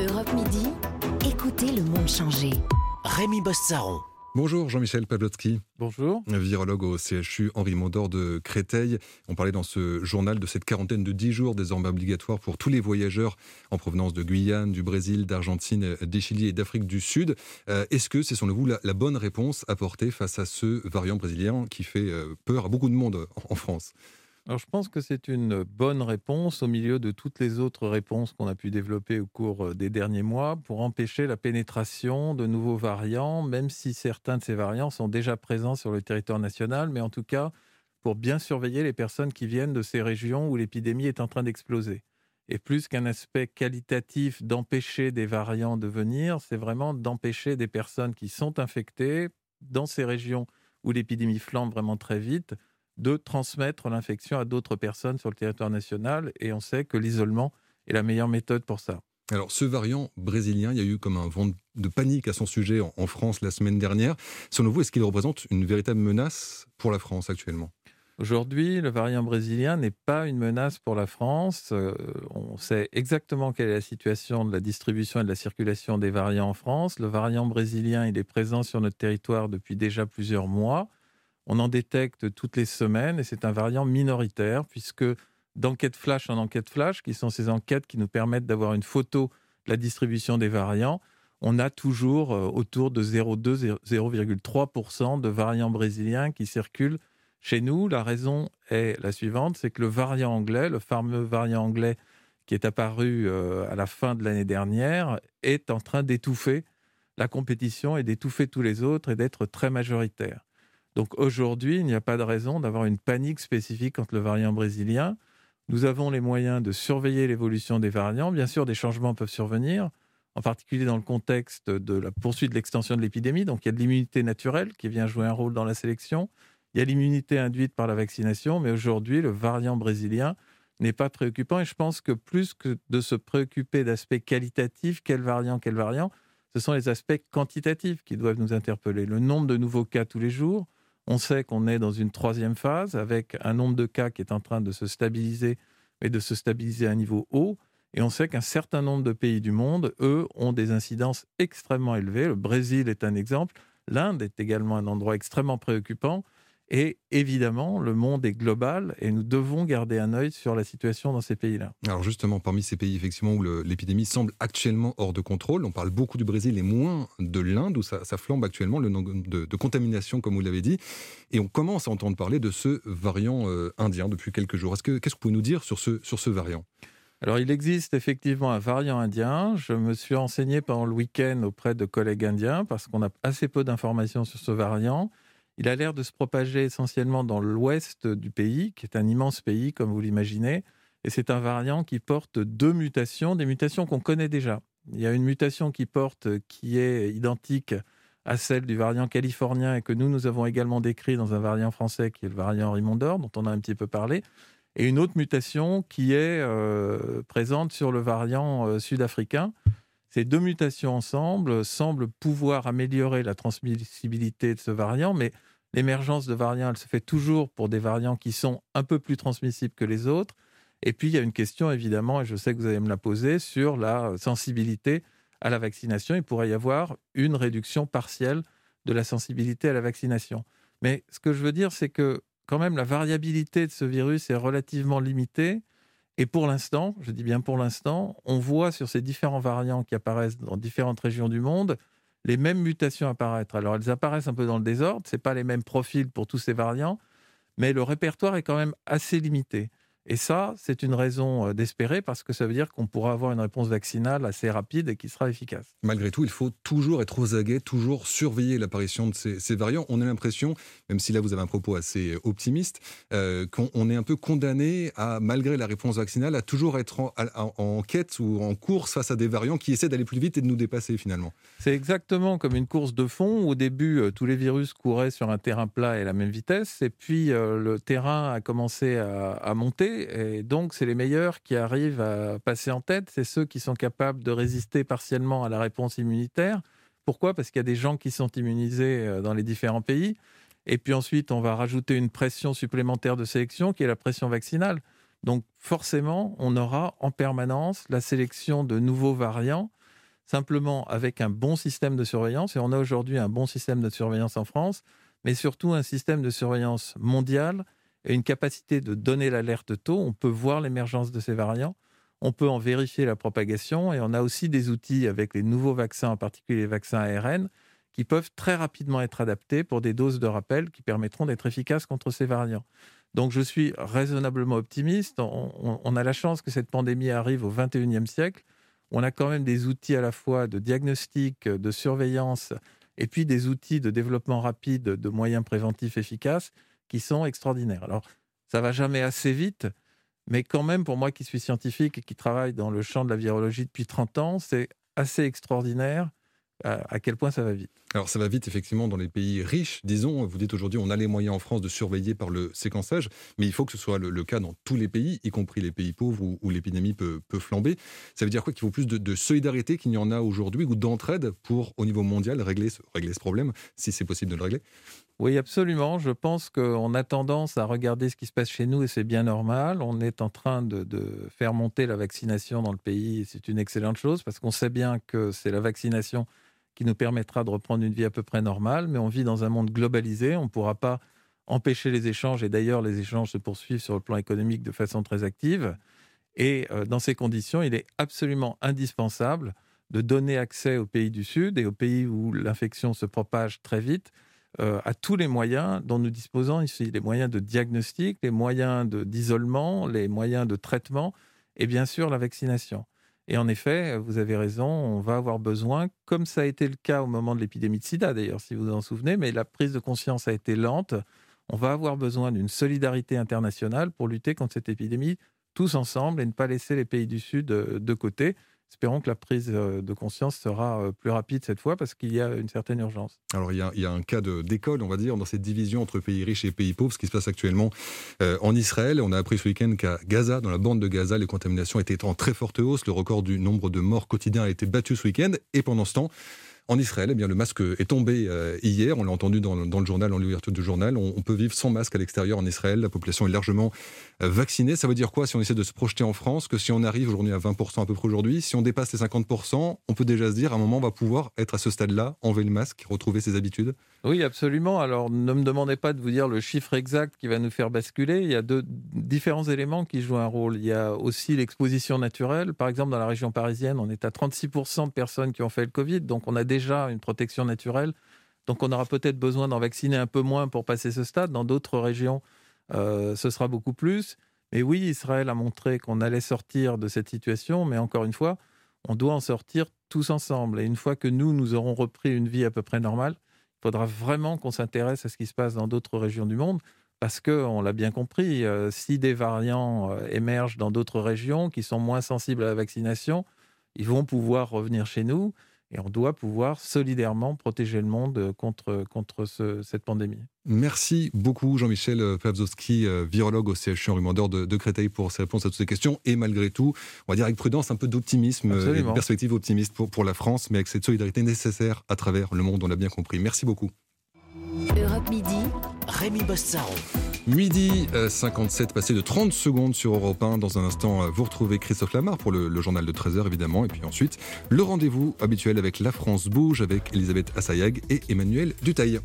Europe Midi, écoutez le monde changer. Rémi Bossaron. Bonjour Jean-Michel Pavlotsky. Bonjour. Virologue au CHU Henri Mondor de Créteil. On parlait dans ce journal de cette quarantaine de 10 jours désormais obligatoire pour tous les voyageurs en provenance de Guyane, du Brésil, d'Argentine, des Chili et d'Afrique du Sud. Euh, est-ce que c'est selon vous la, bonne réponse apportée face à ce variant brésilien qui fait euh, peur à beaucoup de monde en France? Alors, je pense que c'est une bonne réponse au milieu de toutes les autres réponses qu'on a pu développer au cours euh, des derniers mois pour empêcher la pénétration de nouveaux variants, même si certains de ces variants sont déjà présents sur le territoire national, mais en tout cas pour bien surveiller les personnes qui viennent de ces régions où l'épidémie est en train d'exploser. Et plus qu'un aspect qualitatif d'empêcher des variants de venir, c'est vraiment d'empêcher des personnes qui sont infectées dans ces régions où l'épidémie flambe vraiment très vite de transmettre l'infection à d'autres personnes sur le territoire national. Et on sait que l'isolement est la meilleure méthode pour ça. Alors, ce variant brésilien, il y a eu comme un vent de panique à son sujet en France la semaine dernière. Selon vous, est-ce qu'il représente une véritable menace pour la France actuellement? Aujourd'hui, le variant brésilien n'est pas une menace pour la France. Euh, on sait exactement quelle est la situation de la distribution et de la circulation des variants en France. Le variant brésilien, il est présent sur notre territoire depuis déjà plusieurs mois. On en détecte toutes les semaines et c'est un variant minoritaire puisque d'enquête flash en enquête flash, qui sont ces enquêtes qui nous permettent d'avoir une photo de la distribution des variants, on a toujours euh, autour de 0,2-0,3% de variants brésiliens qui circulent chez nous. La raison est la suivante, c'est que le variant anglais, le fameux variant anglais qui est apparu euh, à la fin de l'année dernière, est en train d'étouffer la compétition et d'étouffer tous les autres et d'être très majoritaire. Donc aujourd'hui, il n'y a pas de raison d'avoir une panique spécifique contre le variant brésilien. Nous avons les moyens de surveiller l'évolution des variants. Bien sûr, des changements peuvent survenir, en particulier dans le contexte de la poursuite de l'extension de l'épidémie. Donc il y a de l'immunité naturelle qui vient jouer un rôle dans la sélection. Il y a l'immunité induite par la vaccination, mais aujourd'hui, le variant brésilien n'est pas préoccupant. Et je pense que plus que de se préoccuper d'aspects qualitatifs, quel variant, quel variant, ce sont les aspects quantitatifs qui doivent nous interpeller. Le nombre de nouveaux cas tous les jours, on sait qu'on est dans une troisième phase avec un nombre de cas qui est en train de se stabiliser, mais de se stabiliser à un niveau haut. Et on sait qu'un certain nombre de pays du monde, eux, ont des incidences extrêmement élevées. Le Brésil est un exemple. L'Inde est également un endroit extrêmement préoccupant. Et évidemment, le monde est global et nous devons garder un œil sur la situation dans ces pays-là. Alors justement, parmi ces pays effectivement où l'épidémie semble actuellement hors de contrôle, on parle beaucoup du Brésil et moins de l'Inde où ça, flambe actuellement le nombre de, contaminations, comme vous l'avez dit. Et on commence à entendre parler de ce variant euh, indien depuis quelques jours. Qu'est-ce que, que vous pouvez nous dire sur ce, sur ce variant? Alors, il existe effectivement un variant indien. Je me suis renseigné pendant le week-end auprès de collègues indiens parce qu'on a assez peu d'informations sur ce variant. Il a l'air de se propager essentiellement dans l'ouest du pays, qui est un immense pays, comme vous l'imaginez. Et c'est un variant qui porte deux mutations, des mutations qu'on connaît déjà. Il y a une mutation qui porte, qui est identique à celle du variant californien et que nous, nous avons également décrit dans un variant français qui est le variant Rimondor, dont on a un petit peu parlé, et une autre mutation qui est euh, présente sur le variant euh, sud-africain. Ces deux mutations ensemble semblent pouvoir améliorer la transmissibilité de ce variant, mais l'émergence de variants, elle se fait toujours pour des variants qui sont un peu plus transmissibles que les autres. Et puis, il y a une question, évidemment, et je sais que vous allez me la poser, sur la sensibilité à la vaccination. Il pourrait y avoir une réduction partielle de la sensibilité à la vaccination. Mais ce que je veux dire, c'est que quand même, la variabilité de ce virus est relativement limitée. Et pour l'instant, je dis bien pour l'instant, on voit sur ces différents variants qui apparaissent dans différentes régions du monde les mêmes mutations apparaître. Alors elles apparaissent un peu dans le désordre, ce pas les mêmes profils pour tous ces variants, mais le répertoire est quand même assez limité. Et ça, c'est une raison euh, d'espérer parce que ça veut dire qu'on pourra avoir une réponse vaccinale assez rapide et qui sera efficace. Malgré tout, il faut toujours être aux aguets, toujours surveiller l'apparition de ces, variants. On a l'impression, même si là vous avez un propos assez optimiste, euh, qu'on est un peu condamné à, malgré la réponse vaccinale, à toujours être en, quête ou en course face à des variants qui essaient d'aller plus vite et de nous dépasser finalement. C'est exactement comme une course de fond. Au début, euh, tous les virus couraient sur un terrain plat et à la même vitesse, et puis le terrain a commencé à monter et donc, c'est les meilleurs qui arrivent à passer en tête. C'est ceux qui sont capables de résister partiellement à la réponse immunitaire. Pourquoi? Parce qu'il y a des gens qui sont immunisés euh, dans les différents pays. Et puis ensuite, on va rajouter une pression supplémentaire de sélection qui est la pression vaccinale. Donc forcément, on aura en permanence la sélection de nouveaux variants. simplement avec un bon système de surveillance, et on a aujourd'hui un bon système de surveillance en France, mais surtout un système de surveillance mondial et une capacité de donner l'alerte tôt. On peut voir l'émergence de ces variants, on peut en vérifier la propagation, et on a aussi des outils avec les nouveaux vaccins, en particulier les vaccins ARN, qui peuvent très rapidement être adaptés pour des doses de rappel qui permettront d'être efficaces contre ces variants. Donc je suis raisonnablement optimiste. On, a la chance que cette pandémie arrive au 21e siècle. On a quand même des outils à la fois de diagnostic, de surveillance, et puis des outils de développement rapide de moyens préventifs efficaces qui sont extraordinaires. Alors, ça va jamais assez vite, mais quand même, pour moi qui suis scientifique et qui travaille dans le champ de la virologie depuis 30 ans, c'est assez extraordinaire à, quel point ça va vite. Alors ça va vite effectivement dans les pays riches, disons. Vous dites aujourd'hui on a les moyens en France de surveiller par le séquençage, mais il faut que ce soit le, cas dans tous les pays, y compris les pays pauvres où, l'épidémie peut, flamber. Ça veut dire quoi? Qu'il faut plus de, solidarité qu'il n'y en a aujourd'hui ou d'entraide pour au niveau mondial régler ce, régler ce problème, si c'est possible de le régler? Oui, absolument. Je pense qu'on a tendance à regarder ce qui se passe chez nous et c'est bien normal. On est en train de, de faire monter la vaccination dans le pays et c'est une excellente chose parce qu'on sait bien que c'est la vaccination qui nous permettra de reprendre une vie à peu près normale, mais on vit dans un monde globalisé, on ne pourra pas empêcher les échanges, et d'ailleurs les échanges se poursuivent sur le plan économique de façon très active. Et euh, dans ces conditions, il est absolument indispensable de donner accès aux pays du Sud et aux pays où l'infection se propage très vite euh, à tous les moyens dont nous disposons ici, les moyens de diagnostic, les moyens d'isolement, les moyens de traitement et bien sûr la vaccination. Et en effet, vous avez raison, on va avoir besoin, comme ça a été le cas au moment de l'épidémie de sida d'ailleurs, si vous vous en souvenez, mais la prise de conscience a été lente, on va avoir besoin d'une solidarité internationale pour lutter contre cette épidémie tous ensemble et ne pas laisser les pays du Sud euh, de côté. Espérons que la prise euh, de conscience sera euh, plus rapide cette fois parce qu'il y a une certaine urgence. Alors il y a, un cas d'école, on va dire, dans cette division entre pays riches et pays pauvres, ce qui se passe actuellement euh, en Israël. On a appris ce week-end qu'à Gaza, dans la bande de Gaza, les contaminations étaient en très forte hausse. Le record du nombre de morts quotidiens a été battu ce week-end. Et pendant ce temps, en Israël, eh bien, le masque est tombé euh, hier. On l'a entendu dans, le journal, en l'ouverture du journal. On, peut vivre sans masque à l'extérieur en Israël. La population est largement euh, vaccinée. Ça veut dire quoi si on essaie de se projeter en France Que si on arrive aujourd'hui à 20% à peu près aujourd'hui, si on dépasse les 50%, on peut déjà se dire à un moment on va pouvoir être à ce stade-là, enlever le masque, retrouver ses habitudes? Oui, absolument. Alors ne me demandez pas de vous dire le chiffre exact qui va nous faire basculer. Il y a deux différents éléments qui jouent un rôle. Il y a aussi l'exposition naturelle. Par exemple, dans la région parisienne, on est à 36% de personnes qui ont fait le Covid. Donc on a déjà une protection naturelle. Donc on aura peut-être besoin d'en vacciner un peu moins pour passer ce stade. Dans d'autres régions, euh, ce sera beaucoup plus. Mais oui, Israël a montré qu'on allait sortir de cette situation, mais encore une fois, on doit en sortir tous ensemble. Et une fois que nous, nous aurons repris une vie à peu près normale, il faudra vraiment qu'on s'intéresse à ce qui se passe dans d'autres régions du monde, parce que, on l'a bien compris, euh, si des variants euh, émergent dans d'autres régions qui sont moins sensibles à la vaccination, ils vont pouvoir revenir chez nous. Et on doit pouvoir solidairement protéger le monde contre, contre cette pandémie. Merci beaucoup Jean-Michel Pavzowski, euh, virologue au CHU Mandor de, de, Créteil pour ses réponses à toutes ces questions. Et malgré tout, on va dire avec prudence, un peu d'optimisme, une perspective optimiste pour, pour la France, mais avec cette solidarité nécessaire à travers le monde, on l'a bien compris. Merci beaucoup. Europe Midi, Rémi Bossaron. Midi euh, 57, passé de 30 secondes sur Europe 1. Dans un instant, euh, vous retrouvez Christophe Lamar pour le, journal de 13h, évidemment. Et puis ensuite, le rendez-vous habituel avec La France Bouge, avec Elisabeth Assayag et Emmanuel Dutaille.